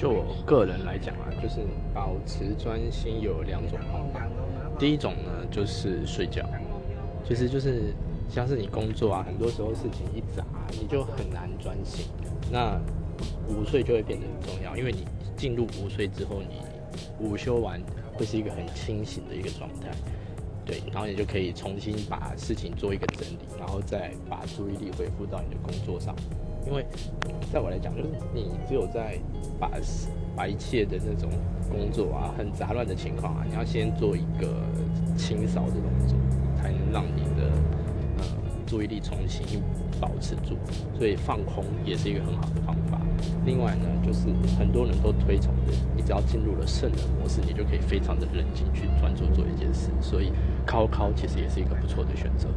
就我个人来讲啊，就是保持专心有两种方法。第一种呢，就是睡觉，其实就是像是你工作啊，很多时候事情一杂，你就很难专心。那午睡就会变得很重要，因为你进入午睡之后，你午休完会是一个很清醒的一个状态。对，然后你就可以重新把事情做一个整理，然后再把注意力恢复到你的工作上。因为在我来讲，就是你只有在把把一切的那种工作啊，很杂乱的情况啊，你要先做一个清扫的动作，才能让你的呃注意力重新保持住。所以放空也是一个很好的方法。另外呢，就是很多人都推崇的，你只要进入了圣人模式，你就可以非常的冷静去专注做一件事。所以，靠靠其实也是一个不错的选择。